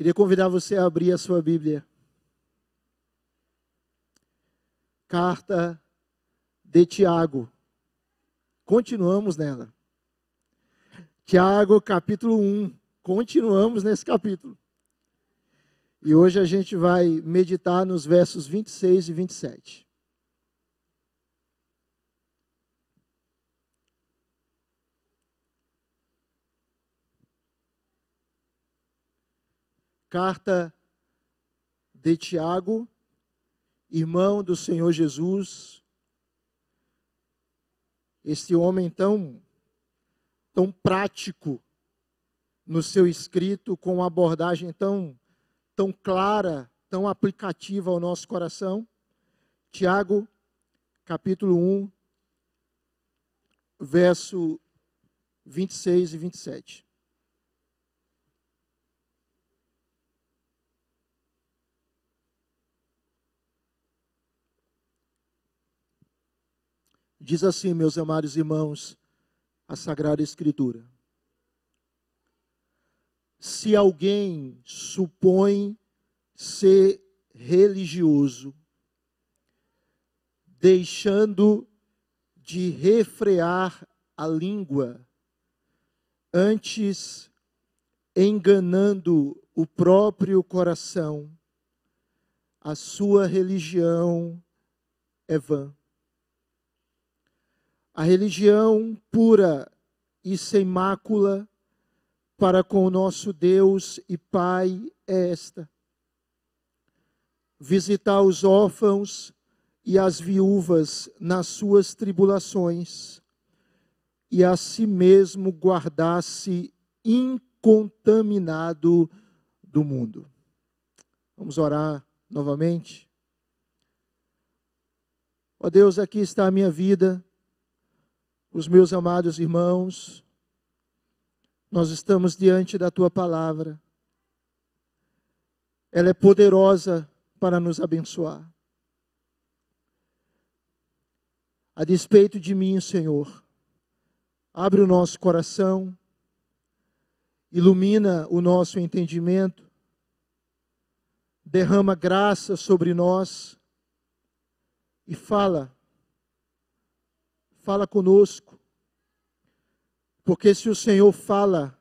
Queria convidar você a abrir a sua Bíblia. Carta de Tiago. Continuamos nela. Tiago, capítulo 1. Continuamos nesse capítulo. E hoje a gente vai meditar nos versos 26 e 27. Carta de Tiago, irmão do Senhor Jesus, este homem tão, tão prático no seu escrito, com uma abordagem tão, tão clara, tão aplicativa ao nosso coração. Tiago, capítulo 1, verso 26 e 27. Diz assim, meus amados irmãos, a Sagrada Escritura. Se alguém supõe ser religioso, deixando de refrear a língua, antes enganando o próprio coração, a sua religião é vã. A religião pura e sem mácula para com o nosso Deus e Pai é esta: visitar os órfãos e as viúvas nas suas tribulações, e a si mesmo guardar-se incontaminado do mundo. Vamos orar novamente. Ó Deus, aqui está a minha vida os meus amados irmãos, nós estamos diante da tua palavra. Ela é poderosa para nos abençoar. A despeito de mim, Senhor, abre o nosso coração, ilumina o nosso entendimento, derrama graça sobre nós e fala fala conosco. Porque se o Senhor fala,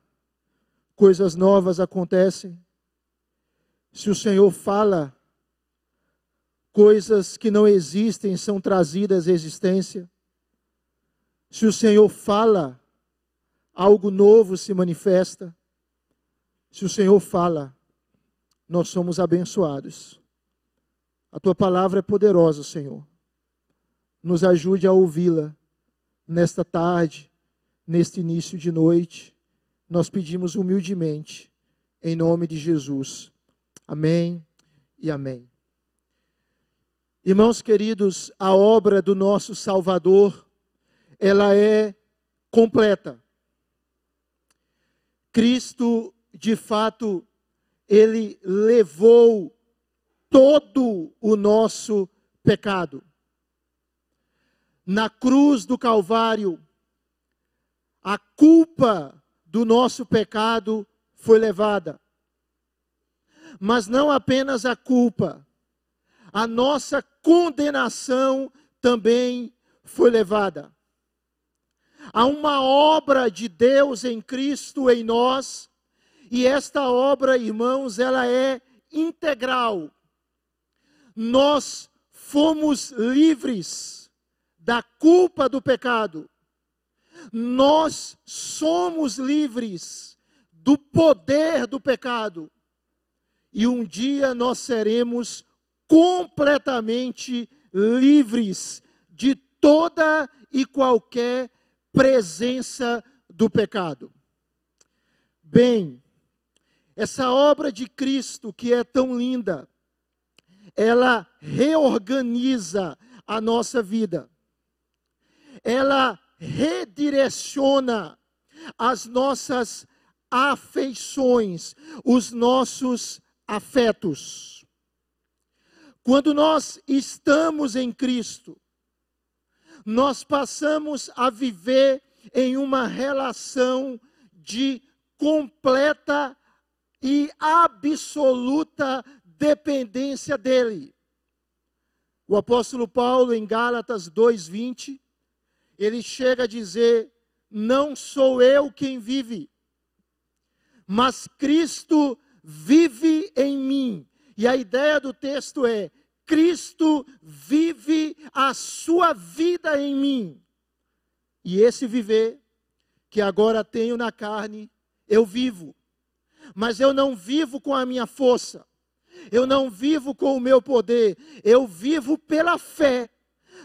coisas novas acontecem. Se o Senhor fala, coisas que não existem são trazidas à existência. Se o Senhor fala, algo novo se manifesta. Se o Senhor fala, nós somos abençoados. A tua palavra é poderosa, Senhor. Nos ajude a ouvi-la nesta tarde, neste início de noite, nós pedimos humildemente, em nome de Jesus. Amém e amém. Irmãos queridos, a obra do nosso Salvador, ela é completa. Cristo, de fato, ele levou todo o nosso pecado na cruz do Calvário, a culpa do nosso pecado foi levada. Mas não apenas a culpa, a nossa condenação também foi levada. Há uma obra de Deus em Cristo em nós, e esta obra, irmãos, ela é integral. Nós fomos livres da culpa do pecado. Nós somos livres do poder do pecado. E um dia nós seremos completamente livres de toda e qualquer presença do pecado. Bem, essa obra de Cristo que é tão linda, ela reorganiza a nossa vida ela redireciona as nossas afeições, os nossos afetos. Quando nós estamos em Cristo, nós passamos a viver em uma relação de completa e absoluta dependência dele. O apóstolo Paulo, em Gálatas 2,20, ele chega a dizer: Não sou eu quem vive, mas Cristo vive em mim. E a ideia do texto é: Cristo vive a sua vida em mim. E esse viver que agora tenho na carne, eu vivo. Mas eu não vivo com a minha força. Eu não vivo com o meu poder. Eu vivo pela fé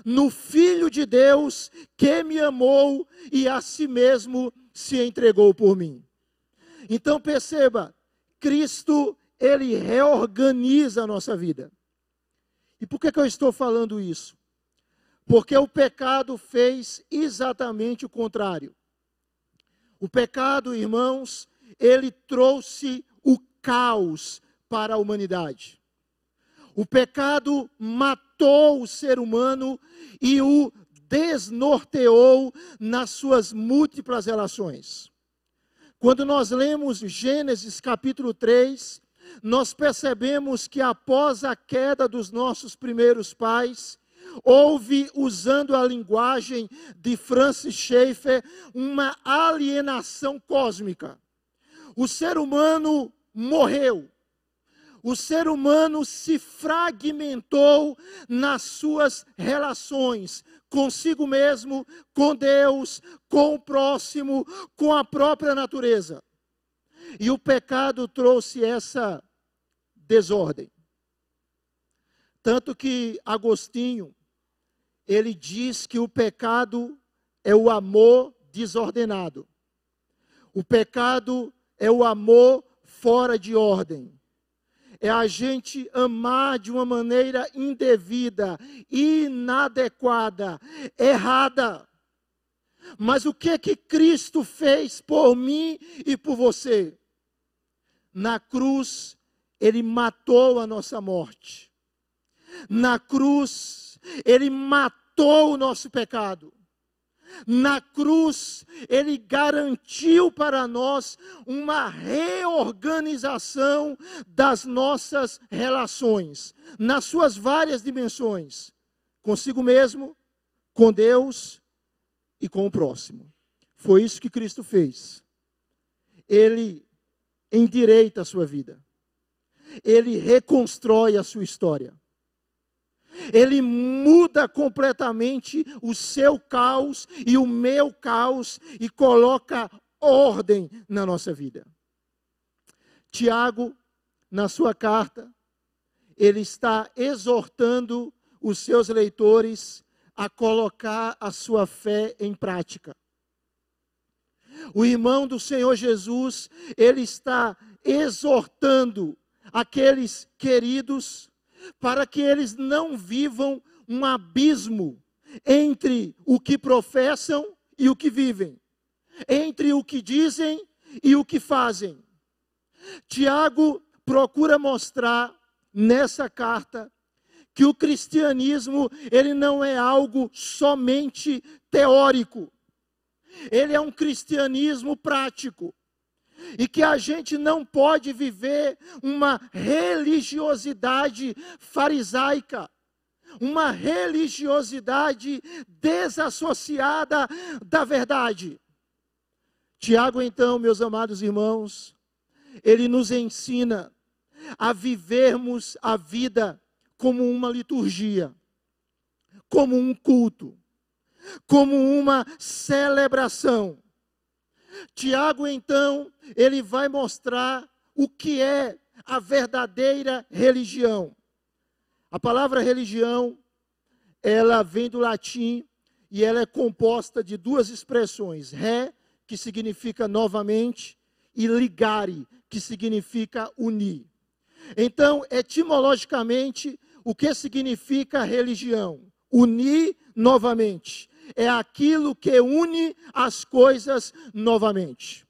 no Filho de Deus que me amou e a si mesmo se entregou por mim. Então perceba, Cristo, ele reorganiza a nossa vida. E por que, que eu estou falando isso? Porque o pecado fez exatamente o contrário. O pecado, irmãos, ele trouxe o caos para a humanidade. O pecado matou o ser humano e o desnorteou nas suas múltiplas relações. Quando nós lemos Gênesis capítulo 3, nós percebemos que após a queda dos nossos primeiros pais, houve, usando a linguagem de Francis Schaeffer, uma alienação cósmica. O ser humano morreu. O ser humano se fragmentou nas suas relações consigo mesmo, com Deus, com o próximo, com a própria natureza. E o pecado trouxe essa desordem. Tanto que Agostinho, ele diz que o pecado é o amor desordenado. O pecado é o amor fora de ordem. É a gente amar de uma maneira indevida, inadequada, errada. Mas o que que Cristo fez por mim e por você? Na cruz, ele matou a nossa morte. Na cruz, ele matou o nosso pecado. Na cruz, ele garantiu para nós uma reorganização das nossas relações, nas suas várias dimensões, consigo mesmo, com Deus e com o próximo. Foi isso que Cristo fez. Ele endireita a sua vida, ele reconstrói a sua história ele muda completamente o seu caos e o meu caos e coloca ordem na nossa vida. Tiago, na sua carta, ele está exortando os seus leitores a colocar a sua fé em prática. O irmão do Senhor Jesus, ele está exortando aqueles queridos para que eles não vivam um abismo entre o que professam e o que vivem, entre o que dizem e o que fazem. Tiago procura mostrar nessa carta que o cristianismo ele não é algo somente teórico. Ele é um cristianismo prático e que a gente não pode viver uma religiosidade farisaica, uma religiosidade desassociada da verdade. Tiago, então, meus amados irmãos, ele nos ensina a vivermos a vida como uma liturgia, como um culto, como uma celebração Tiago, então, ele vai mostrar o que é a verdadeira religião. A palavra religião, ela vem do latim e ela é composta de duas expressões: ré, que significa novamente, e ligare, que significa unir. Então, etimologicamente, o que significa religião? Unir novamente é aquilo que une as coisas novamente.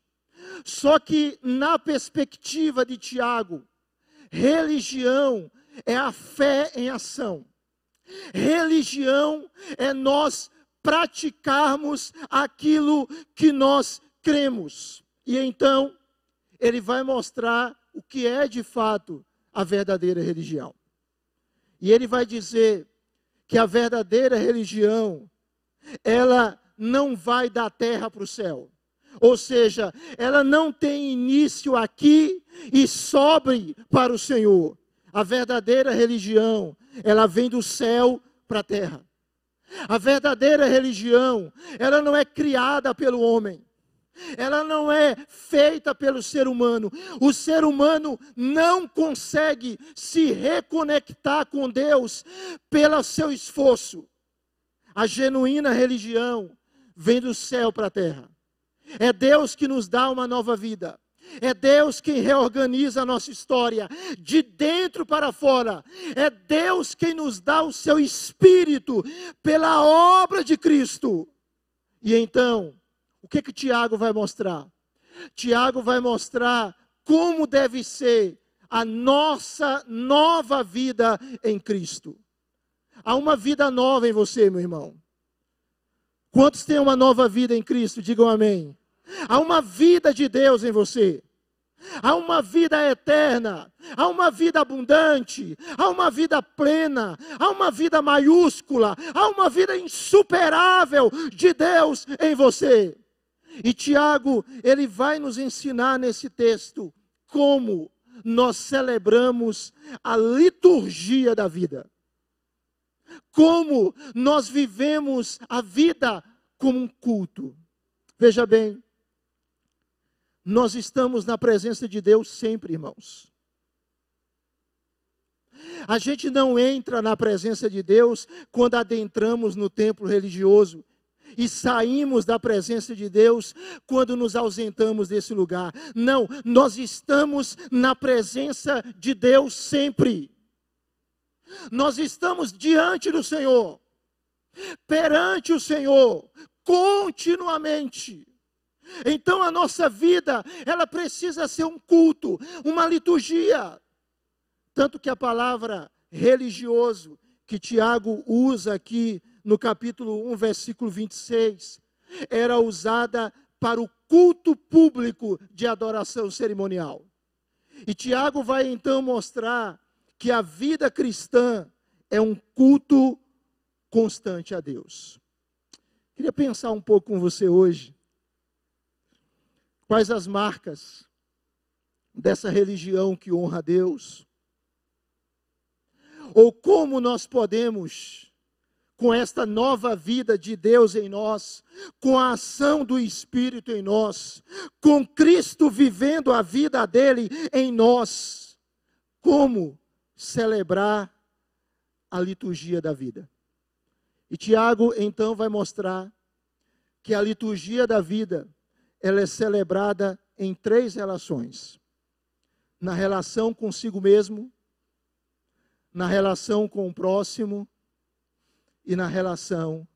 Só que, na perspectiva de Tiago, religião é a fé em ação. Religião é nós praticarmos aquilo que nós cremos. E então, ele vai mostrar o que é de fato a verdadeira religião. E ele vai dizer que a verdadeira religião, ela não vai da terra para o céu. Ou seja, ela não tem início aqui e sobe para o Senhor. A verdadeira religião, ela vem do céu para a terra. A verdadeira religião, ela não é criada pelo homem. Ela não é feita pelo ser humano. O ser humano não consegue se reconectar com Deus pelo seu esforço. A genuína religião vem do céu para a terra. É Deus que nos dá uma nova vida. É Deus quem reorganiza a nossa história, de dentro para fora. É Deus quem nos dá o seu espírito pela obra de Cristo. E então, o que que Tiago vai mostrar? Tiago vai mostrar como deve ser a nossa nova vida em Cristo. Há uma vida nova em você, meu irmão. Quantos têm uma nova vida em Cristo? Digam amém. Há uma vida de Deus em você. Há uma vida eterna, há uma vida abundante, há uma vida plena, há uma vida maiúscula, há uma vida insuperável de Deus em você. E Tiago, ele vai nos ensinar nesse texto como nós celebramos a liturgia da vida como nós vivemos a vida como um culto. Veja bem, nós estamos na presença de Deus sempre, irmãos. A gente não entra na presença de Deus quando adentramos no templo religioso e saímos da presença de Deus quando nos ausentamos desse lugar. Não, nós estamos na presença de Deus sempre. Nós estamos diante do Senhor, perante o Senhor, continuamente. Então a nossa vida, ela precisa ser um culto, uma liturgia. Tanto que a palavra religioso que Tiago usa aqui no capítulo 1, versículo 26, era usada para o culto público de adoração cerimonial. E Tiago vai então mostrar que a vida cristã é um culto constante a Deus. Queria pensar um pouco com você hoje. Quais as marcas dessa religião que honra a Deus? Ou como nós podemos, com esta nova vida de Deus em nós, com a ação do Espírito em nós, com Cristo vivendo a vida dele em nós, como celebrar a liturgia da vida. E Tiago então vai mostrar que a liturgia da vida ela é celebrada em três relações: na relação consigo mesmo, na relação com o próximo e na relação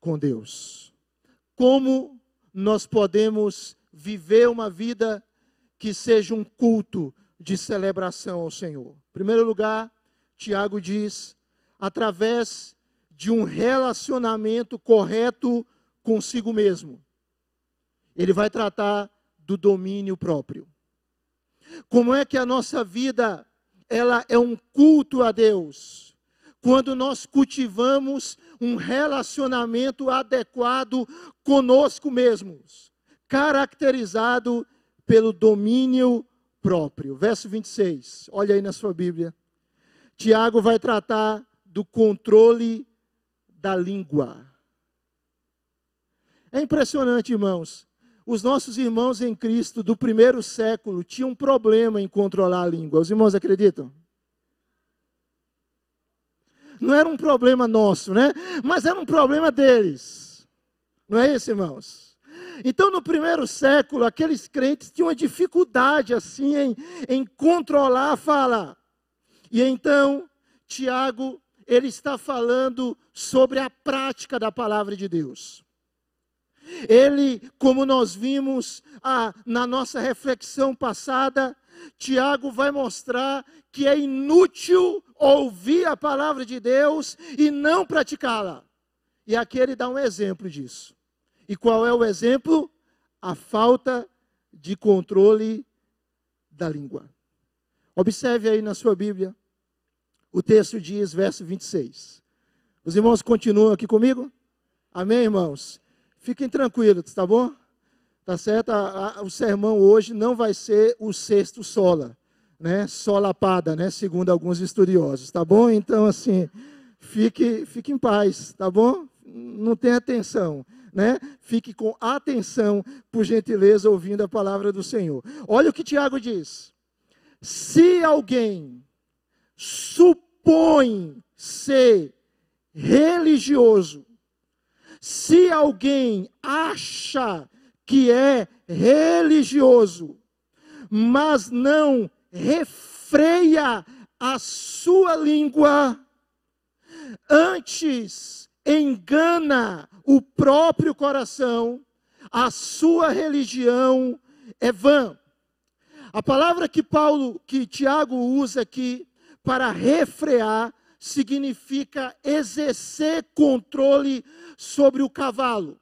com Deus. Como nós podemos viver uma vida que seja um culto de celebração ao Senhor? Em primeiro lugar, Tiago diz, através de um relacionamento correto consigo mesmo. Ele vai tratar do domínio próprio. Como é que a nossa vida ela é um culto a Deus? Quando nós cultivamos um relacionamento adequado conosco mesmos, caracterizado pelo domínio próprio. Verso 26, olha aí na sua Bíblia. Tiago vai tratar do controle da língua. É impressionante, irmãos. Os nossos irmãos em Cristo do primeiro século tinham um problema em controlar a língua. Os irmãos acreditam? Não era um problema nosso, né? Mas era um problema deles. Não é isso, irmãos? Então, no primeiro século, aqueles crentes tinham uma dificuldade assim em, em controlar a fala. E então, Tiago, ele está falando sobre a prática da palavra de Deus. Ele, como nós vimos ah, na nossa reflexão passada, Tiago vai mostrar que é inútil ouvir a palavra de Deus e não praticá-la. E aqui ele dá um exemplo disso. E qual é o exemplo? A falta de controle da língua. Observe aí na sua Bíblia, o texto diz, verso 26. Os irmãos continuam aqui comigo? Amém, irmãos? Fiquem tranquilos, tá bom? Tá certo? O sermão hoje não vai ser o sexto sola, né? Solapada, né? Segundo alguns estudiosos, tá bom? Então, assim, fique, fique em paz, tá bom? Não tenha atenção né? Fique com atenção, por gentileza, ouvindo a palavra do Senhor. Olha o que Tiago diz: se alguém supõe ser religioso, se alguém acha que é religioso, mas não refreia a sua língua, antes engana o próprio coração, a sua religião é vã. A palavra que Paulo, que Tiago usa aqui para refrear, significa exercer controle sobre o cavalo,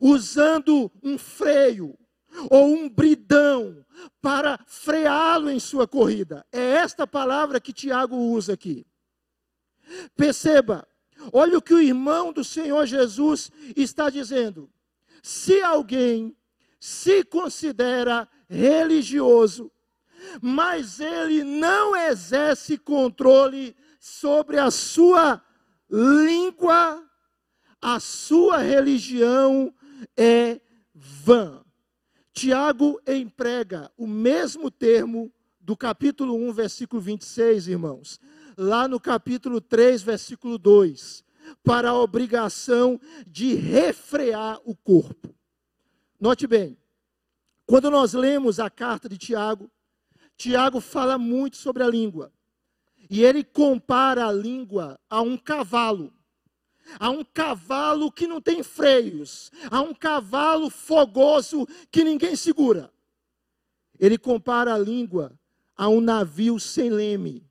usando um freio ou um bridão para freá-lo em sua corrida. É esta palavra que Tiago usa aqui. Perceba, Olha o que o irmão do Senhor Jesus está dizendo. Se alguém se considera religioso, mas ele não exerce controle sobre a sua língua, a sua religião é vã. Tiago emprega o mesmo termo do capítulo 1, versículo 26, irmãos lá no capítulo 3, versículo 2, para a obrigação de refrear o corpo. Note bem, quando nós lemos a carta de Tiago, Tiago fala muito sobre a língua. E ele compara a língua a um cavalo. A um cavalo que não tem freios, a um cavalo fogoso que ninguém segura. Ele compara a língua a um navio sem leme,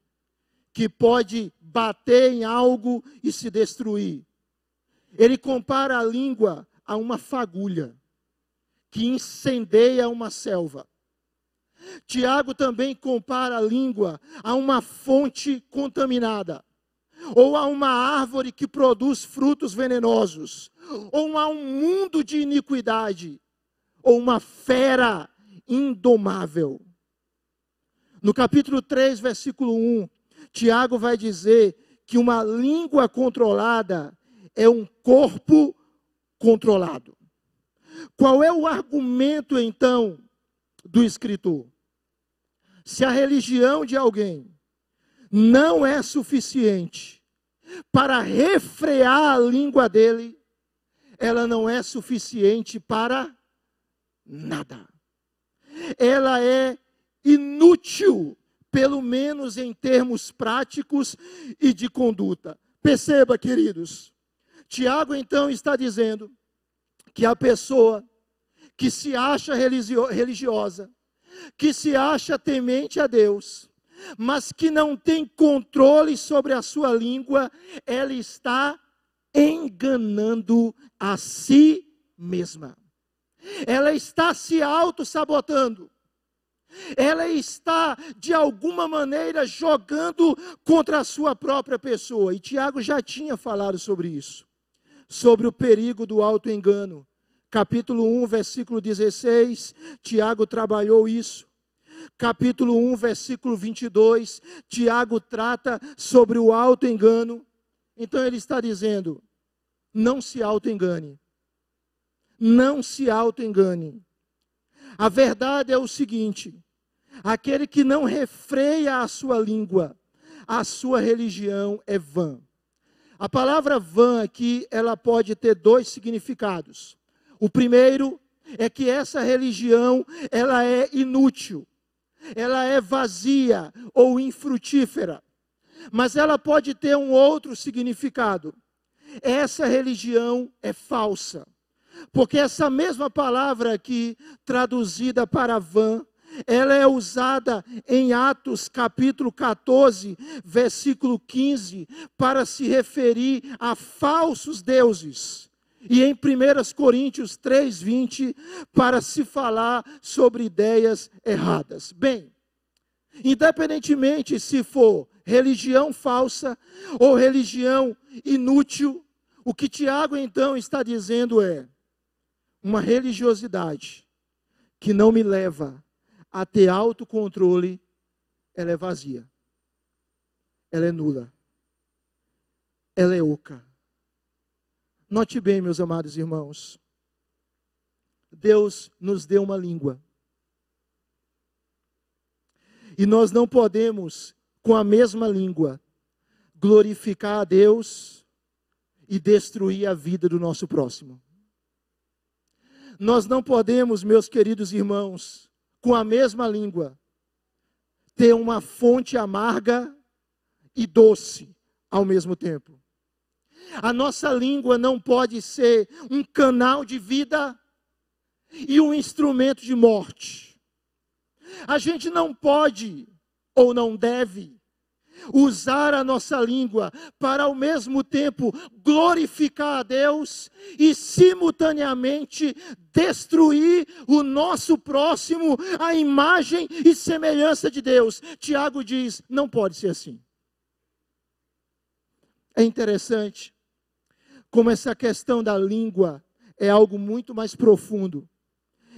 que pode bater em algo e se destruir. Ele compara a língua a uma fagulha que incendeia uma selva. Tiago também compara a língua a uma fonte contaminada, ou a uma árvore que produz frutos venenosos, ou a um mundo de iniquidade, ou uma fera indomável. No capítulo 3, versículo 1, Tiago vai dizer que uma língua controlada é um corpo controlado. Qual é o argumento então do escritor? Se a religião de alguém não é suficiente para refrear a língua dele, ela não é suficiente para nada. Ela é inútil pelo menos em termos práticos e de conduta. Perceba, queridos, Tiago então está dizendo que a pessoa que se acha religiosa, que se acha temente a Deus, mas que não tem controle sobre a sua língua, ela está enganando a si mesma. Ela está se auto-sabotando ela está de alguma maneira jogando contra a sua própria pessoa. E Tiago já tinha falado sobre isso, sobre o perigo do auto-engano. Capítulo 1, versículo 16, Tiago trabalhou isso. Capítulo 1, versículo 22, Tiago trata sobre o auto-engano. Então ele está dizendo: não se auto-engane. Não se auto-engane. A verdade é o seguinte: aquele que não refreia a sua língua, a sua religião é vã. A palavra vã aqui, ela pode ter dois significados. O primeiro é que essa religião, ela é inútil. Ela é vazia ou infrutífera. Mas ela pode ter um outro significado. Essa religião é falsa. Porque essa mesma palavra aqui, traduzida para vã, ela é usada em Atos capítulo 14, versículo 15, para se referir a falsos deuses. E em 1 Coríntios 3, 20, para se falar sobre ideias erradas. Bem, Independentemente se for religião falsa ou religião inútil, o que Tiago então está dizendo é: uma religiosidade que não me leva a ter autocontrole, ela é vazia, ela é nula, ela é oca. Note bem, meus amados irmãos, Deus nos deu uma língua. E nós não podemos, com a mesma língua, glorificar a Deus e destruir a vida do nosso próximo. Nós não podemos, meus queridos irmãos, com a mesma língua, ter uma fonte amarga e doce ao mesmo tempo. A nossa língua não pode ser um canal de vida e um instrumento de morte. A gente não pode ou não deve usar a nossa língua para ao mesmo tempo glorificar a Deus e simultaneamente destruir o nosso próximo a imagem e semelhança de Deus. Tiago diz: não pode ser assim. É interessante como essa questão da língua é algo muito mais profundo,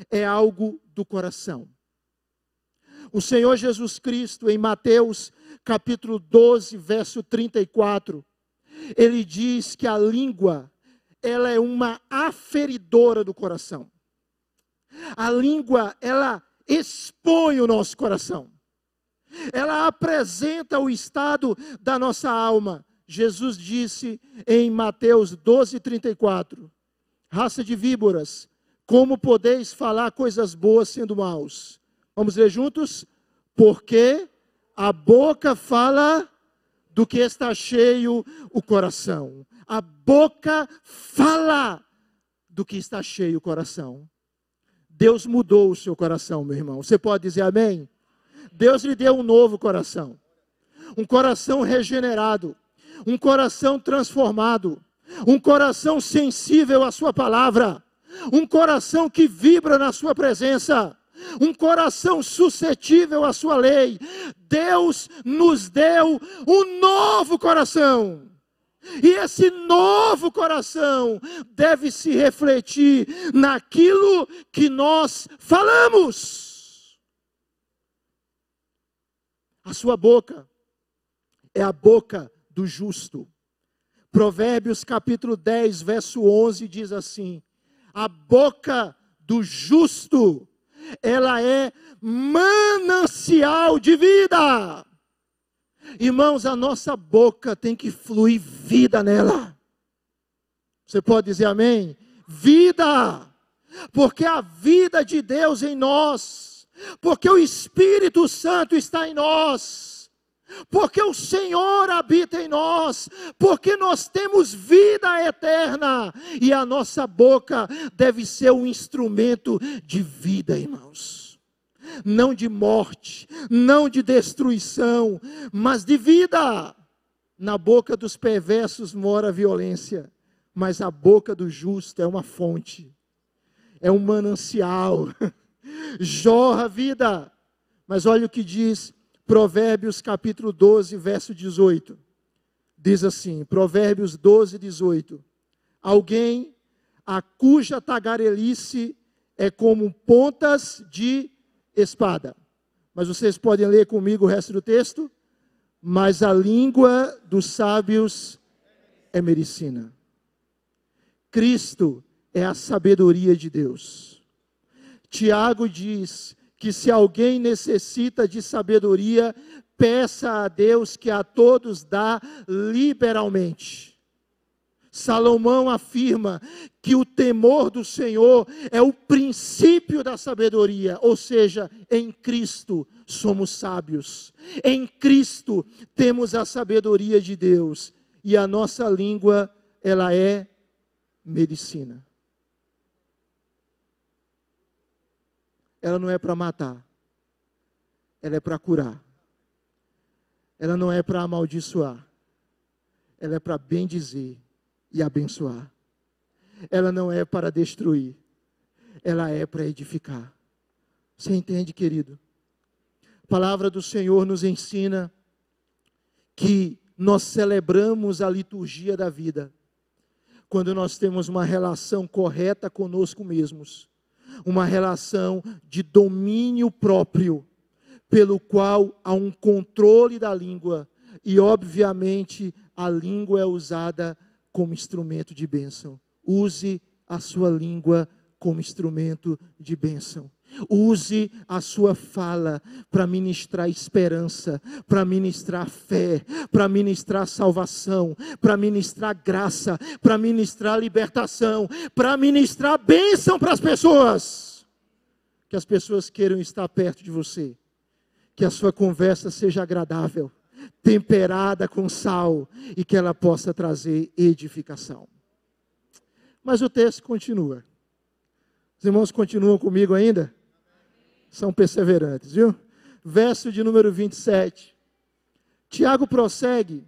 é algo do coração. O Senhor Jesus Cristo, em Mateus capítulo 12, verso 34, ele diz que a língua, ela é uma aferidora do coração. A língua, ela expõe o nosso coração. Ela apresenta o estado da nossa alma. Jesus disse em Mateus 12, 34: Raça de víboras, como podeis falar coisas boas sendo maus? Vamos ler juntos? Porque a boca fala do que está cheio o coração. A boca fala do que está cheio o coração. Deus mudou o seu coração, meu irmão. Você pode dizer amém? Deus lhe deu um novo coração. Um coração regenerado um coração transformado, um coração sensível à Sua palavra, um coração que vibra na Sua presença, um coração suscetível à Sua lei. Deus nos deu um novo coração. E esse novo coração deve se refletir naquilo que nós falamos. A sua boca é a boca do justo. Provérbios capítulo 10, verso 11 diz assim: A boca do justo, ela é manancial de vida. Irmãos, a nossa boca tem que fluir vida nela. Você pode dizer amém? Vida, porque a vida de Deus em nós, porque o Espírito Santo está em nós porque o Senhor habita em nós, porque nós temos vida eterna, e a nossa boca deve ser um instrumento de vida, irmãos. Não de morte, não de destruição, mas de vida. Na boca dos perversos mora a violência, mas a boca do justo é uma fonte, é um manancial, jorra vida. Mas olha o que diz Provérbios capítulo 12, verso 18. Diz assim: Provérbios 12, 18. Alguém a cuja tagarelice é como pontas de espada. Mas vocês podem ler comigo o resto do texto? Mas a língua dos sábios é medicina. Cristo é a sabedoria de Deus. Tiago diz que se alguém necessita de sabedoria, peça a Deus que a todos dá liberalmente. Salomão afirma que o temor do Senhor é o princípio da sabedoria, ou seja, em Cristo somos sábios. Em Cristo temos a sabedoria de Deus e a nossa língua ela é medicina. Ela não é para matar, ela é para curar. Ela não é para amaldiçoar, ela é para bendizer e abençoar. Ela não é para destruir, ela é para edificar. Você entende, querido? A palavra do Senhor nos ensina que nós celebramos a liturgia da vida quando nós temos uma relação correta conosco mesmos, uma relação de domínio próprio, pelo qual há um controle da língua e, obviamente, a língua é usada como instrumento de bênção. Use a sua língua como instrumento de bênção. Use a sua fala para ministrar esperança, para ministrar fé, para ministrar salvação, para ministrar graça, para ministrar libertação, para ministrar bênção para as pessoas. Que as pessoas queiram estar perto de você. Que a sua conversa seja agradável, temperada com sal e que ela possa trazer edificação. Mas o texto continua. Os irmãos continuam comigo ainda? São perseverantes, viu? Verso de número 27. Tiago prossegue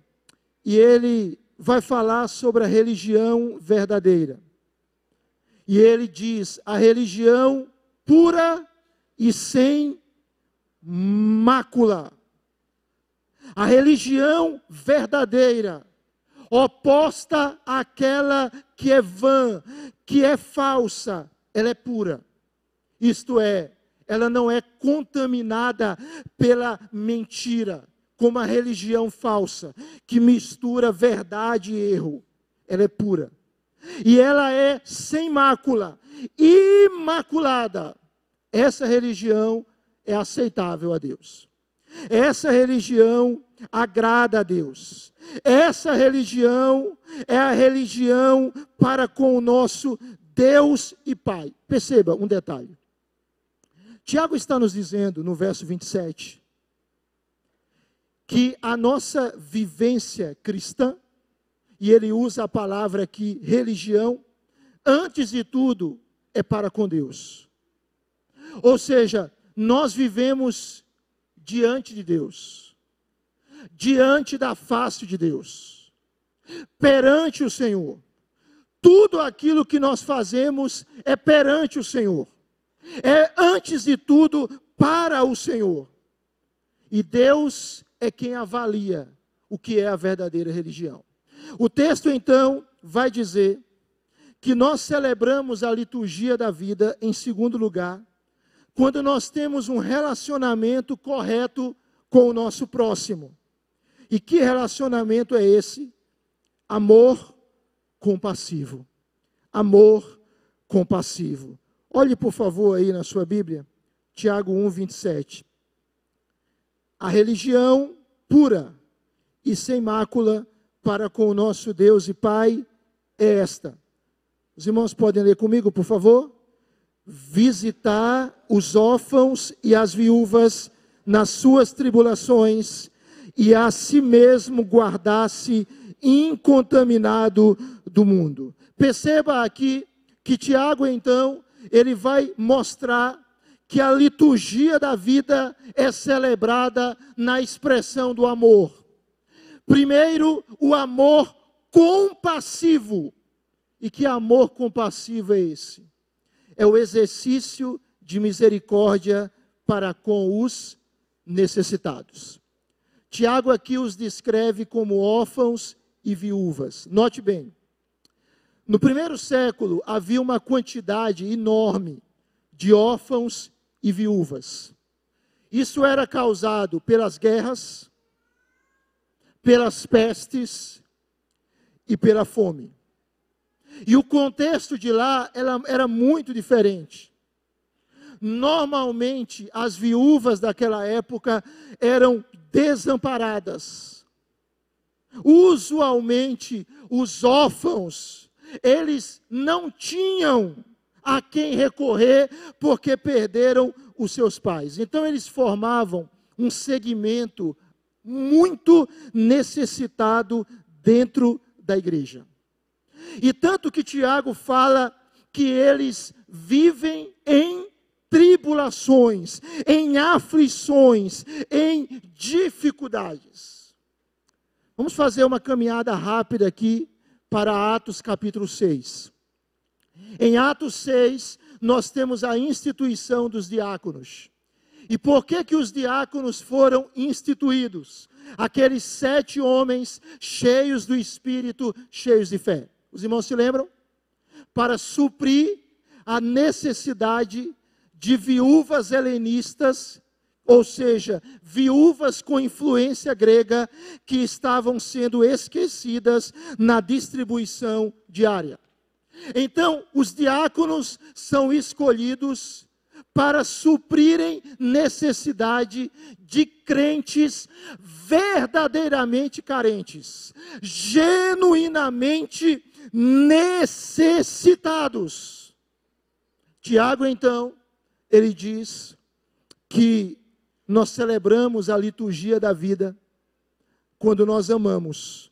e ele vai falar sobre a religião verdadeira. E ele diz: a religião pura e sem mácula. A religião verdadeira, oposta àquela que é vã, que é falsa, ela é pura. Isto é, ela não é contaminada pela mentira, como a religião falsa, que mistura verdade e erro. Ela é pura. E ela é sem mácula, imaculada. Essa religião é aceitável a Deus. Essa religião agrada a Deus. Essa religião é a religião para com o nosso Deus e Pai. Perceba um detalhe. Tiago está nos dizendo no verso 27 que a nossa vivência cristã, e ele usa a palavra aqui, religião, antes de tudo, é para com Deus. Ou seja, nós vivemos diante de Deus, diante da face de Deus, perante o Senhor. Tudo aquilo que nós fazemos é perante o Senhor é antes de tudo para o Senhor. E Deus é quem avalia o que é a verdadeira religião. O texto então vai dizer que nós celebramos a liturgia da vida em segundo lugar, quando nós temos um relacionamento correto com o nosso próximo. E que relacionamento é esse? Amor compassivo. Amor compassivo. Olhe, por favor, aí na sua Bíblia, Tiago 1, 27. A religião pura e sem mácula para com o nosso Deus e Pai é esta. Os irmãos podem ler comigo, por favor? Visitar os órfãos e as viúvas nas suas tribulações e a si mesmo guardar-se incontaminado do mundo. Perceba aqui que Tiago, então, ele vai mostrar que a liturgia da vida é celebrada na expressão do amor. Primeiro, o amor compassivo. E que amor compassivo é esse? É o exercício de misericórdia para com os necessitados. Tiago aqui os descreve como órfãos e viúvas. Note bem, no primeiro século havia uma quantidade enorme de órfãos e viúvas. Isso era causado pelas guerras, pelas pestes e pela fome. E o contexto de lá era, era muito diferente. Normalmente, as viúvas daquela época eram desamparadas. Usualmente, os órfãos eles não tinham a quem recorrer porque perderam os seus pais. Então eles formavam um segmento muito necessitado dentro da igreja. E tanto que Tiago fala que eles vivem em tribulações, em aflições, em dificuldades. Vamos fazer uma caminhada rápida aqui para Atos capítulo 6. Em Atos 6, nós temos a instituição dos diáconos. E por que que os diáconos foram instituídos? Aqueles sete homens cheios do Espírito, cheios de fé. Os irmãos se lembram? Para suprir a necessidade de viúvas helenistas, ou seja, viúvas com influência grega que estavam sendo esquecidas na distribuição diária. Então, os diáconos são escolhidos para suprirem necessidade de crentes verdadeiramente carentes, genuinamente necessitados. Tiago, então, ele diz que nós celebramos a liturgia da vida quando nós amamos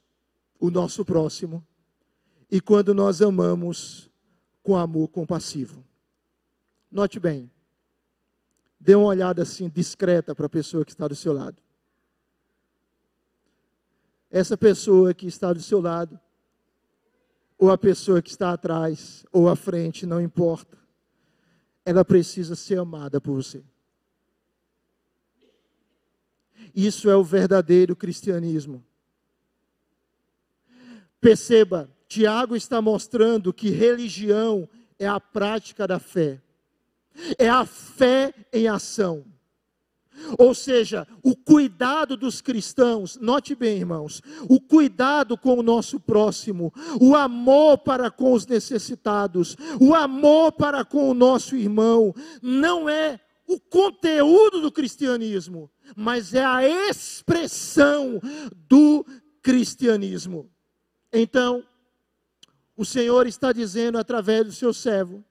o nosso próximo e quando nós amamos com amor compassivo. Note bem, dê uma olhada assim discreta para a pessoa que está do seu lado. Essa pessoa que está do seu lado, ou a pessoa que está atrás, ou à frente, não importa, ela precisa ser amada por você. Isso é o verdadeiro cristianismo. Perceba, Tiago está mostrando que religião é a prática da fé, é a fé em ação. Ou seja, o cuidado dos cristãos, note bem, irmãos, o cuidado com o nosso próximo, o amor para com os necessitados, o amor para com o nosso irmão, não é o conteúdo do cristianismo, mas é a expressão do cristianismo. Então, o Senhor está dizendo através do seu servo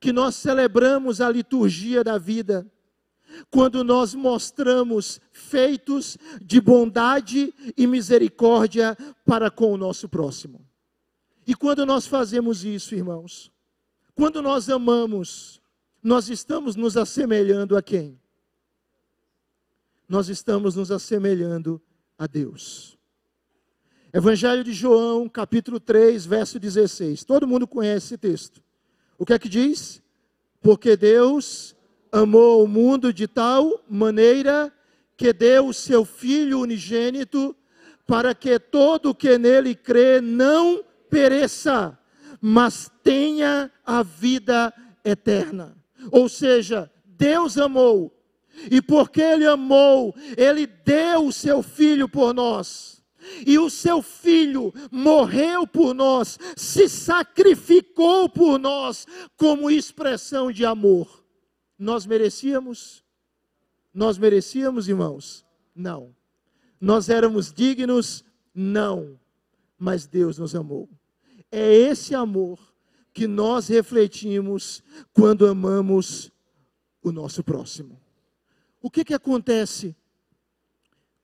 que nós celebramos a liturgia da vida quando nós mostramos feitos de bondade e misericórdia para com o nosso próximo. E quando nós fazemos isso, irmãos, quando nós amamos, nós estamos nos assemelhando a quem? Nós estamos nos assemelhando a Deus. Evangelho de João, capítulo 3, verso 16. Todo mundo conhece esse texto. O que é que diz? Porque Deus amou o mundo de tal maneira que deu o seu Filho unigênito para que todo o que nele crê não pereça, mas tenha a vida eterna. Ou seja, Deus amou, e porque Ele amou, Ele deu o seu Filho por nós e o seu filho morreu por nós, se sacrificou por nós, como expressão de amor. Nós merecíamos? Nós merecíamos, irmãos? Não. Nós éramos dignos? Não. Mas Deus nos amou. É esse amor que nós refletimos quando amamos o nosso próximo. O que, que acontece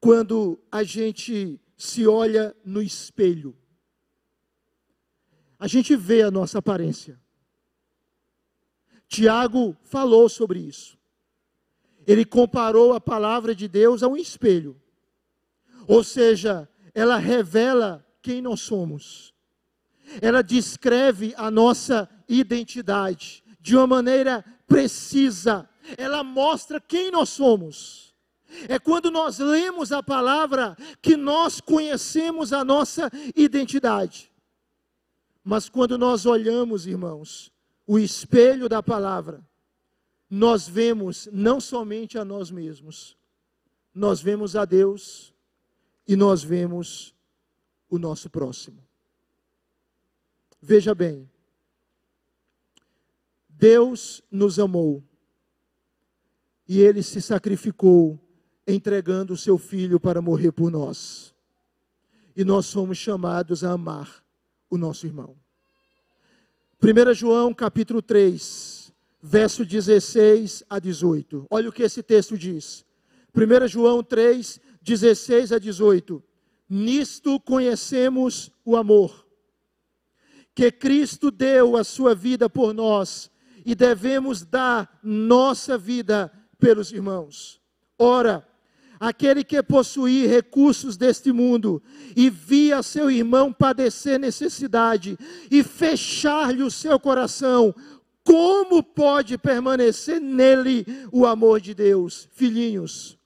quando a gente se olha no espelho. A gente vê a nossa aparência. Tiago falou sobre isso. Ele comparou a palavra de Deus a um espelho. Ou seja, ela revela quem nós somos. Ela descreve a nossa identidade de uma maneira precisa. Ela mostra quem nós somos. É quando nós lemos a palavra que nós conhecemos a nossa identidade. Mas quando nós olhamos, irmãos, o espelho da palavra, nós vemos não somente a nós mesmos, nós vemos a Deus e nós vemos o nosso próximo. Veja bem, Deus nos amou e ele se sacrificou entregando o seu filho para morrer por nós. E nós somos chamados a amar o nosso irmão. 1 João capítulo 3, verso 16 a 18. Olha o que esse texto diz. 1 João 3, 16 a 18. Nisto conhecemos o amor, que Cristo deu a sua vida por nós e devemos dar nossa vida pelos irmãos. Ora, aquele que possuía recursos deste mundo e via seu irmão padecer necessidade e fechar-lhe o seu coração, como pode permanecer nele o amor de Deus? Filhinhos,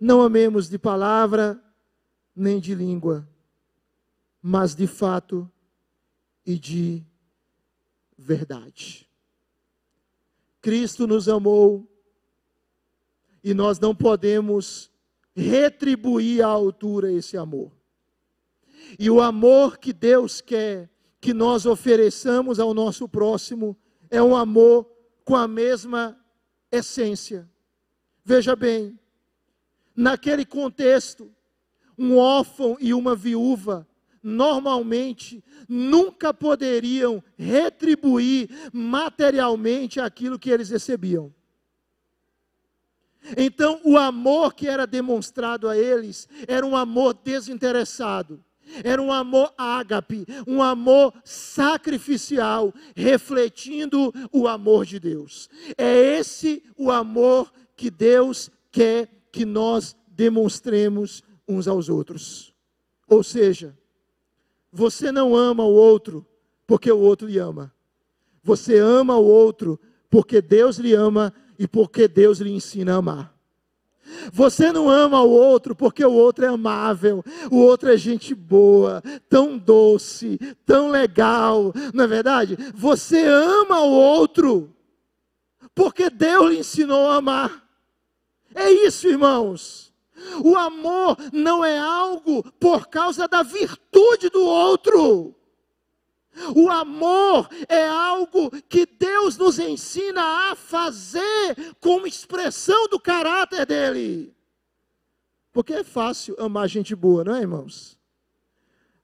não amemos de palavra nem de língua, mas de fato e de verdade. Cristo nos amou e nós não podemos retribuir à altura esse amor. E o amor que Deus quer que nós ofereçamos ao nosso próximo é um amor com a mesma essência. Veja bem, naquele contexto, um órfão e uma viúva normalmente nunca poderiam retribuir materialmente aquilo que eles recebiam. Então, o amor que era demonstrado a eles era um amor desinteressado. Era um amor ágape, um amor sacrificial, refletindo o amor de Deus. É esse o amor que Deus quer que nós demonstremos uns aos outros. Ou seja, você não ama o outro porque o outro lhe ama. Você ama o outro porque Deus lhe ama e porque Deus lhe ensina a amar. Você não ama o outro porque o outro é amável, o outro é gente boa, tão doce, tão legal, não é verdade? Você ama o outro porque Deus lhe ensinou a amar. É isso, irmãos. O amor não é algo por causa da virtude do outro. O amor é algo que Deus nos ensina a fazer como expressão do caráter dele. Porque é fácil amar gente boa, não é, irmãos?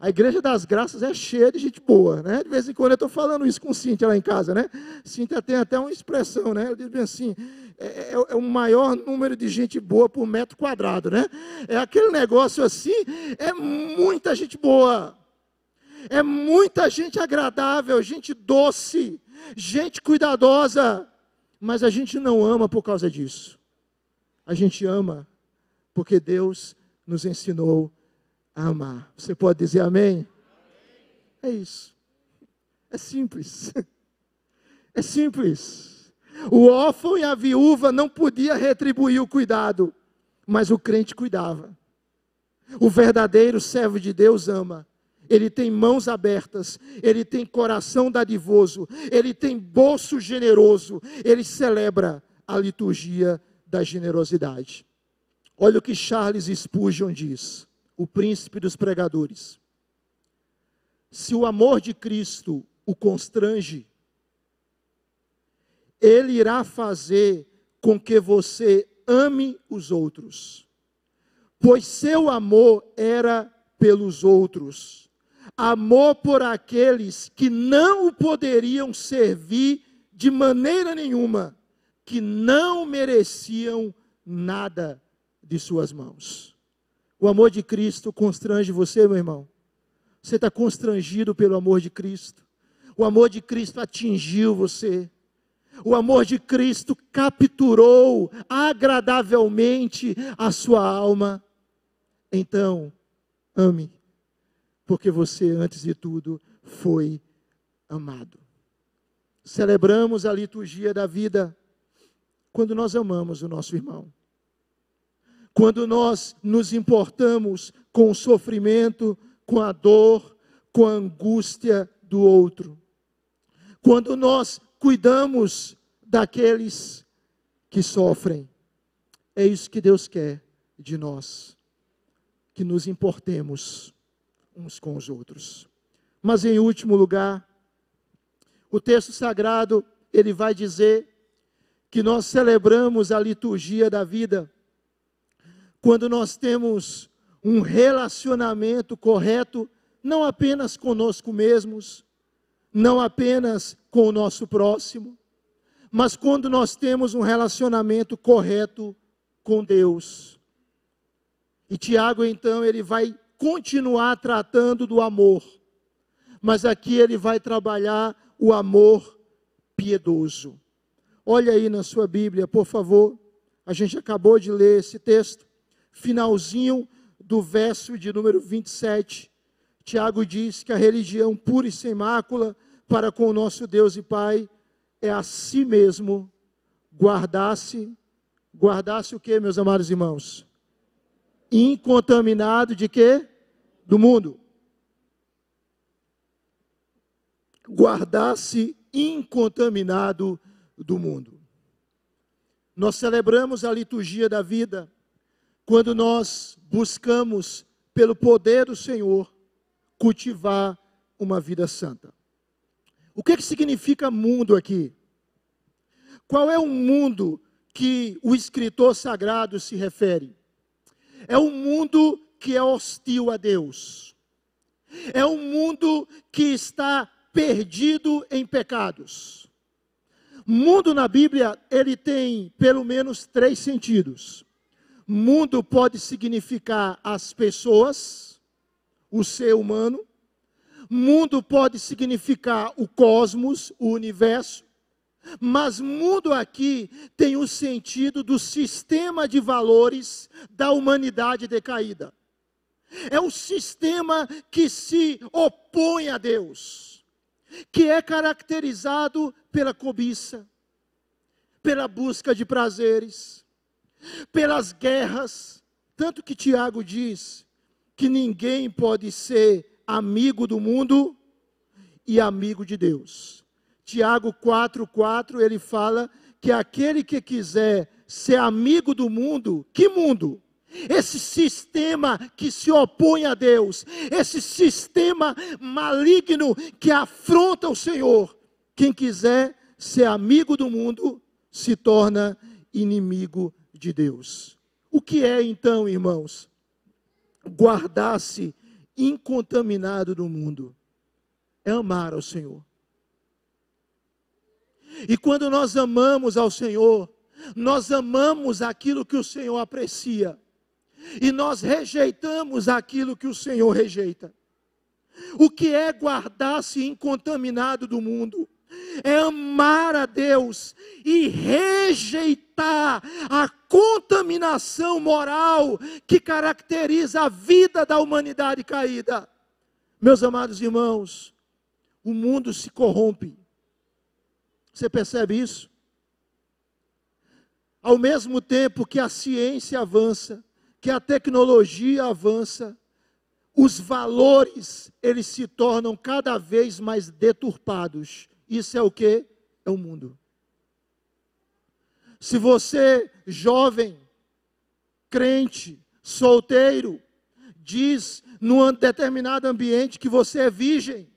A igreja das graças é cheia de gente boa, né? De vez em quando eu estou falando isso com Cíntia lá em casa, né? Cíntia tem até uma expressão, né? Ela diz bem assim: é, é, é o maior número de gente boa por metro quadrado, né? É aquele negócio assim, é muita gente boa. É muita gente agradável, gente doce, gente cuidadosa, mas a gente não ama por causa disso. A gente ama porque Deus nos ensinou a amar. Você pode dizer amém? É isso. É simples. É simples. O órfão e a viúva não podia retribuir o cuidado, mas o crente cuidava. O verdadeiro servo de Deus ama ele tem mãos abertas, ele tem coração dadivoso, ele tem bolso generoso, ele celebra a liturgia da generosidade. Olha o que Charles Spurgeon diz, o príncipe dos pregadores. Se o amor de Cristo o constrange, ele irá fazer com que você ame os outros, pois seu amor era pelos outros amor por aqueles que não o poderiam servir de maneira nenhuma, que não mereciam nada de suas mãos. O amor de Cristo constrange você, meu irmão. Você está constrangido pelo amor de Cristo. O amor de Cristo atingiu você. O amor de Cristo capturou agradavelmente a sua alma. Então, ame porque você, antes de tudo, foi amado. Celebramos a liturgia da vida quando nós amamos o nosso irmão. Quando nós nos importamos com o sofrimento, com a dor, com a angústia do outro. Quando nós cuidamos daqueles que sofrem. É isso que Deus quer de nós. Que nos importemos uns com os outros. Mas em último lugar, o texto sagrado, ele vai dizer que nós celebramos a liturgia da vida quando nós temos um relacionamento correto, não apenas conosco mesmos, não apenas com o nosso próximo, mas quando nós temos um relacionamento correto com Deus. E Tiago, então, ele vai continuar tratando do amor, mas aqui ele vai trabalhar o amor piedoso. Olha aí na sua Bíblia, por favor. A gente acabou de ler esse texto, finalzinho do verso de número 27. Tiago diz que a religião pura e sem mácula para com o nosso Deus e Pai é a si mesmo guardasse, guardasse o que, meus amados irmãos? Incontaminado de quê? Do mundo. Guardasse incontaminado do mundo. Nós celebramos a liturgia da vida quando nós buscamos, pelo poder do Senhor, cultivar uma vida santa. O que, que significa mundo aqui? Qual é o mundo que o escritor sagrado se refere? É um mundo que é hostil a Deus. É um mundo que está perdido em pecados. Mundo na Bíblia, ele tem pelo menos três sentidos. Mundo pode significar as pessoas, o ser humano. Mundo pode significar o cosmos, o universo. Mas mundo aqui tem o sentido do sistema de valores da humanidade decaída. É um sistema que se opõe a Deus que é caracterizado pela cobiça, pela busca de prazeres, pelas guerras. Tanto que Tiago diz que ninguém pode ser amigo do mundo e amigo de Deus. Tiago 4,4 ele fala que aquele que quiser ser amigo do mundo, que mundo? esse sistema que se opõe a Deus, esse sistema maligno que afronta o Senhor. Quem quiser ser amigo do mundo se torna inimigo de Deus. O que é então, irmãos? Guardar-se incontaminado do mundo é amar ao Senhor. E quando nós amamos ao Senhor, nós amamos aquilo que o Senhor aprecia e nós rejeitamos aquilo que o Senhor rejeita. O que é guardar-se incontaminado do mundo? É amar a Deus e rejeitar a contaminação moral que caracteriza a vida da humanidade caída. Meus amados irmãos, o mundo se corrompe. Você percebe isso? Ao mesmo tempo que a ciência avança, que a tecnologia avança, os valores eles se tornam cada vez mais deturpados. Isso é o que? É o mundo. Se você, jovem, crente, solteiro, diz num determinado ambiente que você é virgem,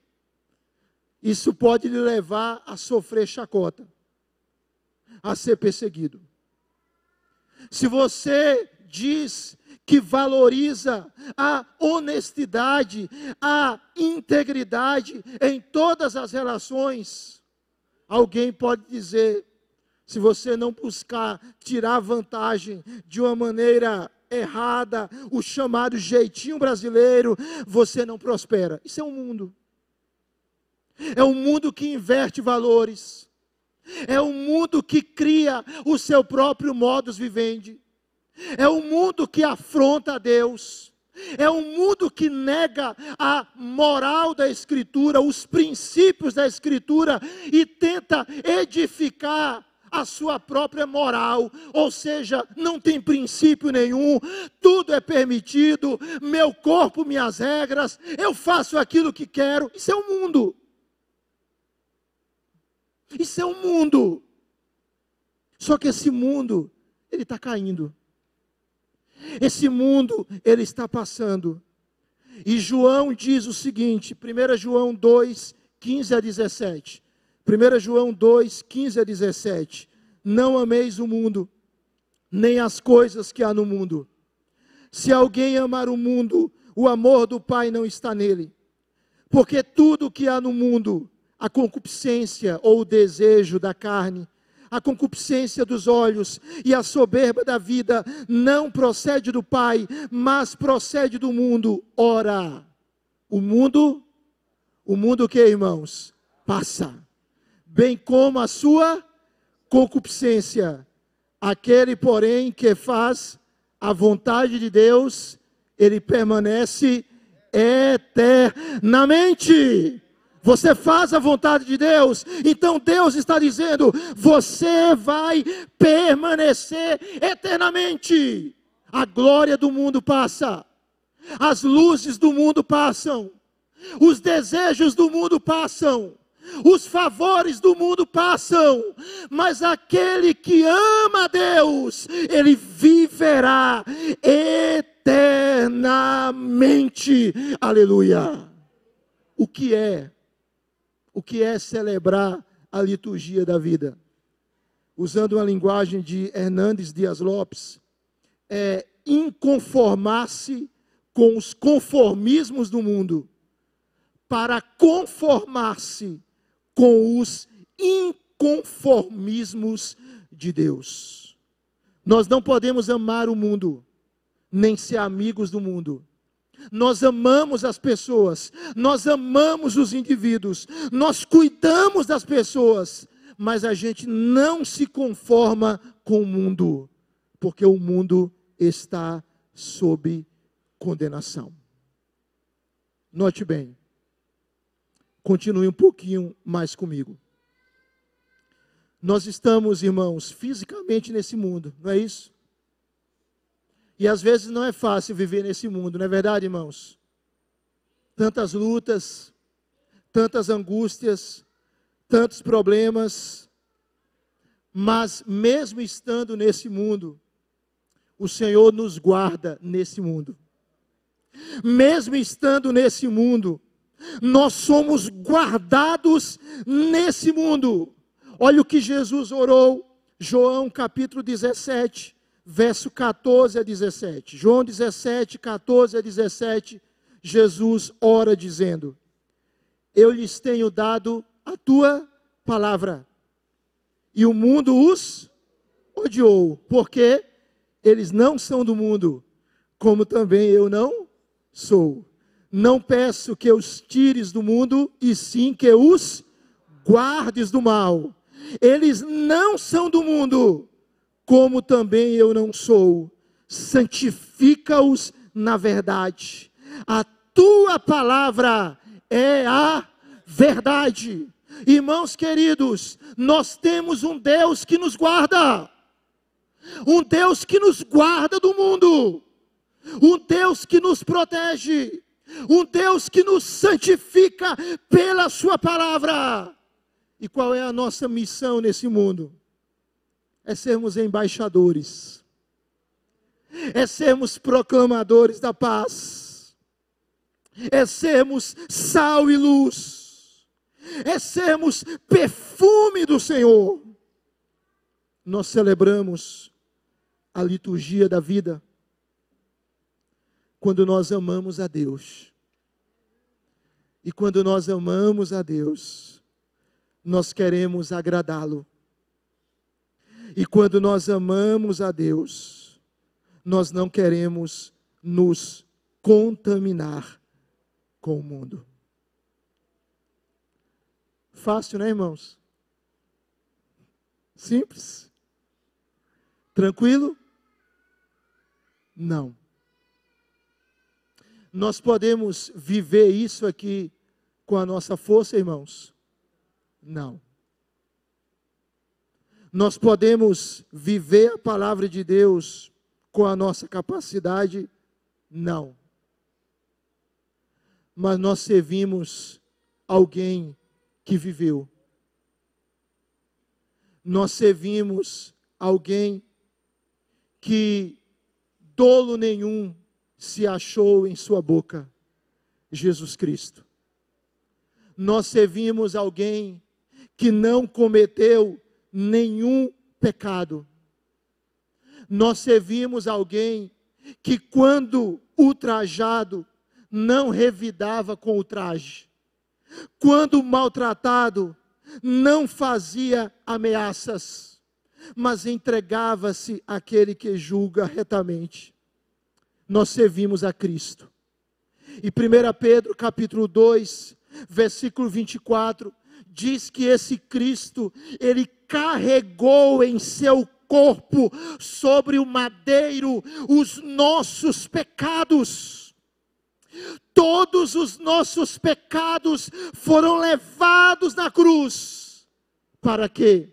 isso pode lhe levar a sofrer chacota, a ser perseguido. Se você diz que valoriza a honestidade, a integridade em todas as relações. Alguém pode dizer, se você não buscar tirar vantagem de uma maneira errada, o chamado jeitinho brasileiro, você não prospera. Isso é um mundo. É um mundo que inverte valores. É um mundo que cria o seu próprio modus vivendi. É um mundo que afronta a Deus. É um mundo que nega a moral da Escritura, os princípios da Escritura e tenta edificar a sua própria moral, ou seja, não tem princípio nenhum, tudo é permitido, meu corpo, minhas regras, eu faço aquilo que quero. Isso é o um mundo. Isso é o um mundo. Só que esse mundo, ele está caindo. Esse mundo, ele está passando. E João diz o seguinte, 1 João 2, 15 a 17. 1 João 2, 15 a 17. Não ameis o mundo, nem as coisas que há no mundo. Se alguém amar o mundo, o amor do Pai não está nele. Porque tudo que há no mundo, a concupiscência ou o desejo da carne, a concupiscência dos olhos e a soberba da vida não procede do Pai, mas procede do mundo. Ora, o mundo, o mundo que, irmãos? Passa, bem como a sua concupiscência. Aquele, porém, que faz a vontade de Deus, ele permanece eternamente. Você faz a vontade de Deus, então Deus está dizendo: você vai permanecer eternamente. A glória do mundo passa, as luzes do mundo passam, os desejos do mundo passam, os favores do mundo passam, mas aquele que ama a Deus, ele viverá eternamente. Aleluia. O que é o que é celebrar a liturgia da vida. Usando uma linguagem de Hernandes Dias Lopes, é inconformar-se com os conformismos do mundo para conformar-se com os inconformismos de Deus. Nós não podemos amar o mundo, nem ser amigos do mundo. Nós amamos as pessoas, nós amamos os indivíduos, nós cuidamos das pessoas, mas a gente não se conforma com o mundo, porque o mundo está sob condenação. Note bem, continue um pouquinho mais comigo. Nós estamos, irmãos, fisicamente nesse mundo, não é isso? E às vezes não é fácil viver nesse mundo, não é verdade, irmãos? Tantas lutas, tantas angústias, tantos problemas, mas mesmo estando nesse mundo, o Senhor nos guarda nesse mundo. Mesmo estando nesse mundo, nós somos guardados nesse mundo. Olha o que Jesus orou, João capítulo 17, verso 14 a 17. João 17, 14 a 17, Jesus ora dizendo: Eu lhes tenho dado a tua palavra, e o mundo os odiou, porque eles não são do mundo, como também eu não sou. Não peço que os tires do mundo, e sim que os guardes do mal. Eles não são do mundo, como também eu não sou. Santifica-os na verdade. A tua palavra é a verdade. Irmãos queridos, nós temos um Deus que nos guarda. Um Deus que nos guarda do mundo. Um Deus que nos protege. Um Deus que nos santifica pela Sua palavra. E qual é a nossa missão nesse mundo? É sermos embaixadores, é sermos proclamadores da paz, é sermos sal e luz, é sermos perfume do Senhor. Nós celebramos a liturgia da vida quando nós amamos a Deus. E quando nós amamos a Deus, nós queremos agradá-lo. E quando nós amamos a Deus, nós não queremos nos contaminar com o mundo. Fácil, né, irmãos? Simples? Tranquilo? Não. Nós podemos viver isso aqui com a nossa força, irmãos? Não. Nós podemos viver a palavra de Deus com a nossa capacidade? Não. Mas nós servimos alguém que viveu. Nós servimos alguém que dolo nenhum se achou em sua boca, Jesus Cristo. Nós servimos alguém que não cometeu nenhum pecado. Nós servimos alguém que, quando ultrajado, não revidava com o traje. Quando maltratado, não fazia ameaças, mas entregava-se àquele que julga retamente. Nós servimos a Cristo. E 1 Pedro capítulo 2, versículo 24, diz que esse Cristo, ele carregou em seu corpo sobre o madeiro os nossos pecados. todos os nossos pecados foram levados na cruz. Para quê?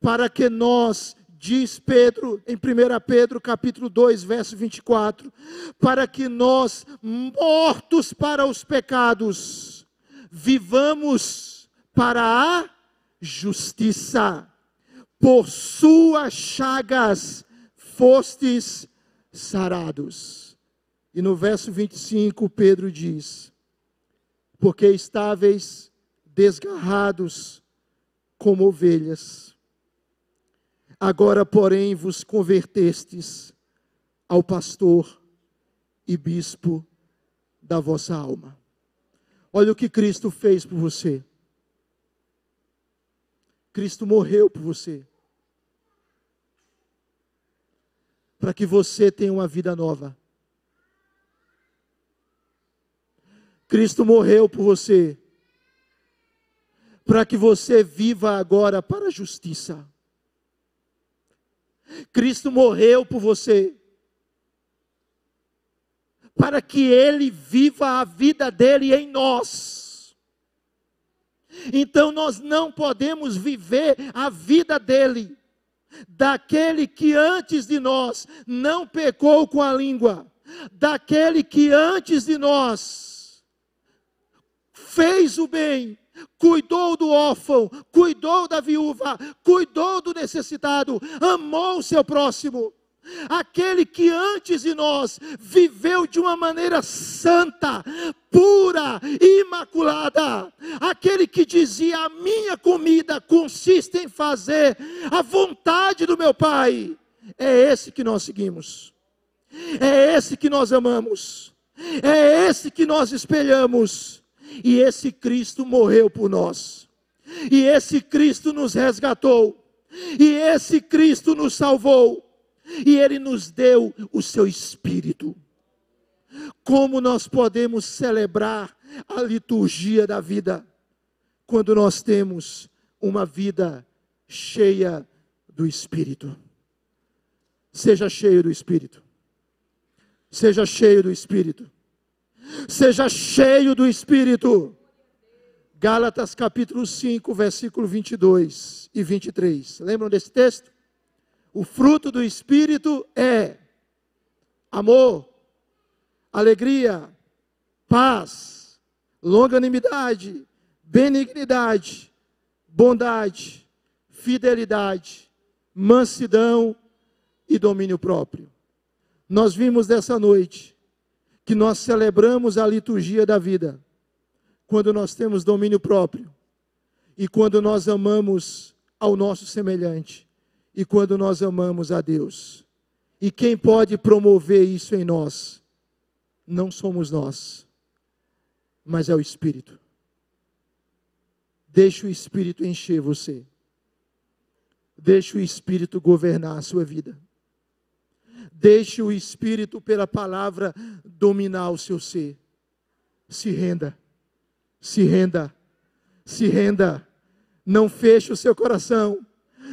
Para que nós, diz Pedro, em 1 Pedro capítulo 2, verso 24, para que nós, mortos para os pecados, vivamos para a justiça. Por suas chagas fostes sarados. E no verso 25, Pedro diz: Porque estáveis desgarrados como ovelhas, agora, porém, vos convertestes ao pastor e bispo da vossa alma. Olha o que Cristo fez por você. Cristo morreu por você. Para que você tenha uma vida nova. Cristo morreu por você. Para que você viva agora para a justiça. Cristo morreu por você. Para que Ele viva a vida dele em nós. Então nós não podemos viver a vida dele, daquele que antes de nós não pecou com a língua, daquele que antes de nós fez o bem, cuidou do órfão, cuidou da viúva, cuidou do necessitado, amou o seu próximo. Aquele que antes de nós viveu de uma maneira santa, pura, imaculada. Aquele que dizia: A minha comida consiste em fazer a vontade do meu Pai. É esse que nós seguimos. É esse que nós amamos. É esse que nós espelhamos. E esse Cristo morreu por nós. E esse Cristo nos resgatou. E esse Cristo nos salvou. E ele nos deu o seu espírito. Como nós podemos celebrar a liturgia da vida quando nós temos uma vida cheia do espírito? Seja cheio do espírito. Seja cheio do espírito. Seja cheio do Espírito. Gálatas capítulo 5, versículo 22 e 23. Lembram desse texto? O fruto do Espírito é amor, alegria, paz, longanimidade, benignidade, bondade, fidelidade, mansidão e domínio próprio. Nós vimos dessa noite que nós celebramos a liturgia da vida, quando nós temos domínio próprio, e quando nós amamos ao nosso semelhante, e quando nós amamos a Deus. E quem pode promover isso em nós? Não somos nós, mas é o Espírito. Deixe o Espírito encher você. Deixe o Espírito governar a sua vida. Deixe o Espírito, pela palavra, dominar o seu ser. Se renda, se renda, se renda. Não feche o seu coração,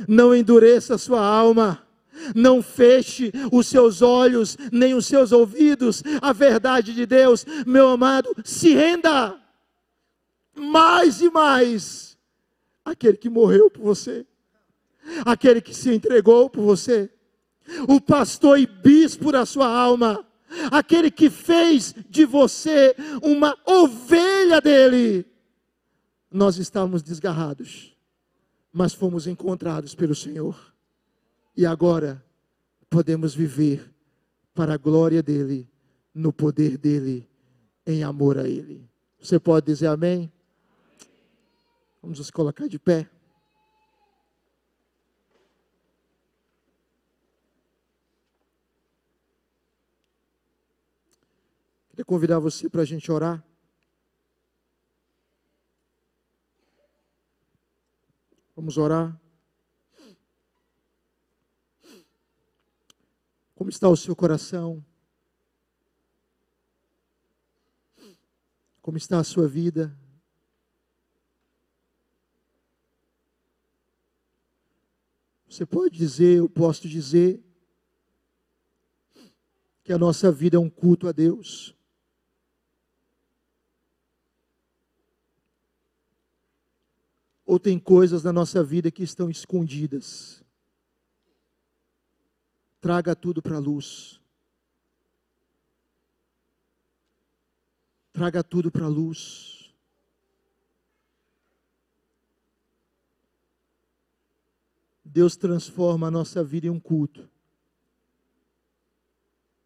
não endureça a sua alma. Não feche os seus olhos, nem os seus ouvidos, a verdade de Deus, meu amado, se renda mais e mais aquele que morreu por você, aquele que se entregou por você o pastor e bispo da sua alma, aquele que fez de você uma ovelha dele. Nós estávamos desgarrados, mas fomos encontrados pelo Senhor, e agora podemos viver para a glória dele, no poder dele, em amor a ele. Você pode dizer amém? Vamos nos colocar de pé. Queria convidar você para a gente orar. Vamos orar. Como está o seu coração? Como está a sua vida? Você pode dizer, eu posso dizer, que a nossa vida é um culto a Deus. Ou tem coisas na nossa vida que estão escondidas? Traga tudo para a luz. Traga tudo para a luz. Deus transforma a nossa vida em um culto,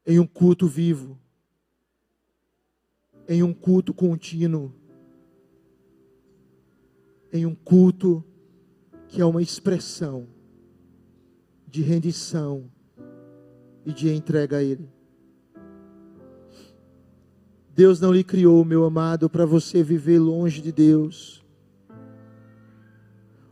em um culto vivo, em um culto contínuo, em um culto que é uma expressão de rendição e de entrega a Ele. Deus não lhe criou, meu amado, para você viver longe de Deus,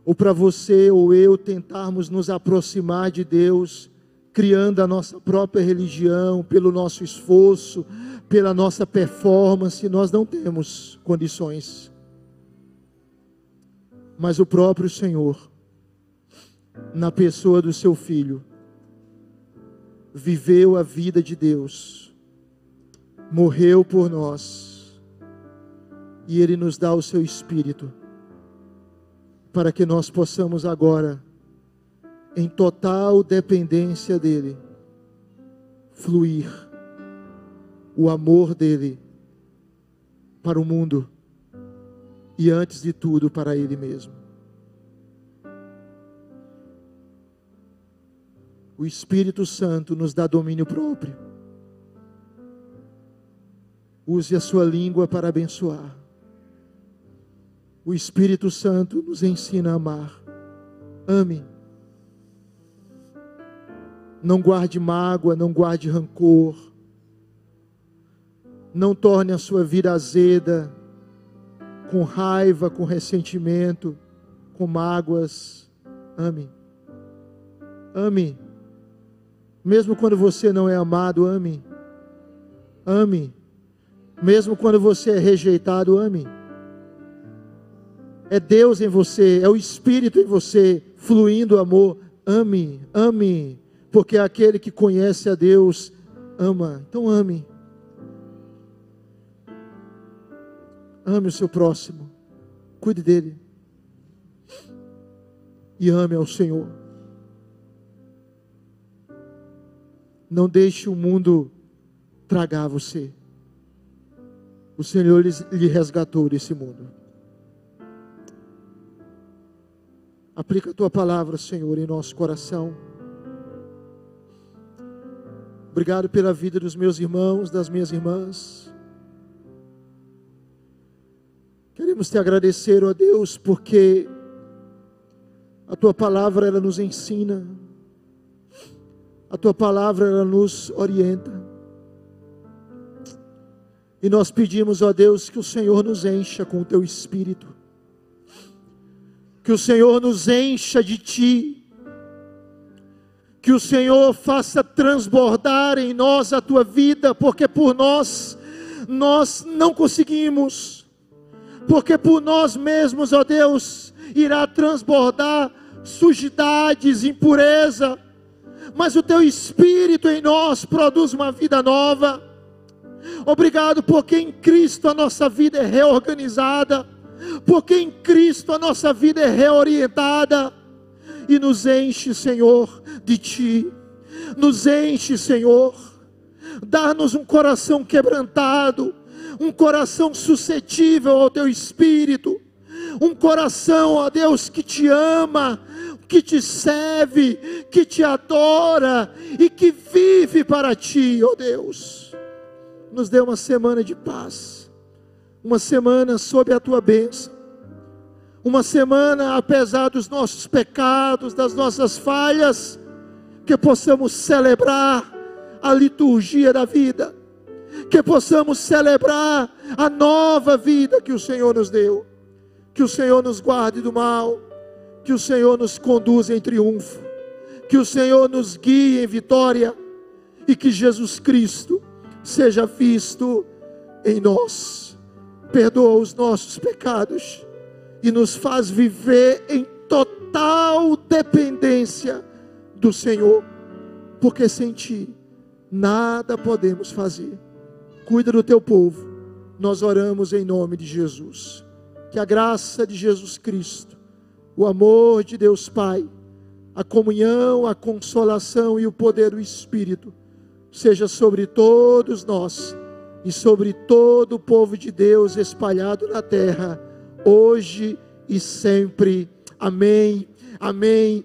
ou para você ou eu tentarmos nos aproximar de Deus, criando a nossa própria religião, pelo nosso esforço, pela nossa performance, nós não temos condições. Mas o próprio Senhor, na pessoa do seu filho, viveu a vida de Deus, morreu por nós, e Ele nos dá o seu Espírito, para que nós possamos agora, em total dependência dEle, fluir o amor dEle para o mundo e, antes de tudo, para Ele mesmo. o Espírito Santo nos dá domínio próprio. Use a sua língua para abençoar. O Espírito Santo nos ensina a amar. Ame. Não guarde mágoa, não guarde rancor. Não torne a sua vida azeda, com raiva, com ressentimento, com mágoas. Ame. Ame. Mesmo quando você não é amado, ame. Ame. Mesmo quando você é rejeitado, ame. É Deus em você, é o Espírito em você, fluindo amor. Ame, ame, porque aquele que conhece a Deus ama. Então ame. Ame o seu próximo. Cuide dele. E ame ao Senhor. Não deixe o mundo tragar você. O Senhor lhe resgatou desse mundo. Aplica a tua palavra, Senhor, em nosso coração. Obrigado pela vida dos meus irmãos, das minhas irmãs. Queremos te agradecer, ó Deus, porque a tua palavra ela nos ensina a tua palavra ela nos orienta. E nós pedimos, ó Deus, que o Senhor nos encha com o teu espírito. Que o Senhor nos encha de ti. Que o Senhor faça transbordar em nós a tua vida, porque por nós nós não conseguimos. Porque por nós mesmos, ó Deus, irá transbordar sujidades, impureza, mas o teu espírito em nós produz uma vida nova. Obrigado porque em Cristo a nossa vida é reorganizada, porque em Cristo a nossa vida é reorientada e nos enche, Senhor, de ti. Nos enche, Senhor. Dá-nos um coração quebrantado, um coração suscetível ao teu espírito, um coração, ó Deus, que te ama, que te serve, que te adora e que vive para ti, ó Deus. Nos dê uma semana de paz, uma semana sob a tua bênção, uma semana apesar dos nossos pecados, das nossas falhas, que possamos celebrar a liturgia da vida, que possamos celebrar a nova vida que o Senhor nos deu, que o Senhor nos guarde do mal que o Senhor nos conduza em triunfo, que o Senhor nos guie em vitória e que Jesus Cristo seja visto em nós. Perdoa os nossos pecados e nos faz viver em total dependência do Senhor, porque sem Ti nada podemos fazer. Cuida do teu povo, nós oramos em nome de Jesus. Que a graça de Jesus Cristo o amor de Deus Pai, a comunhão, a consolação e o poder do Espírito seja sobre todos nós e sobre todo o povo de Deus espalhado na terra, hoje e sempre. Amém. Amém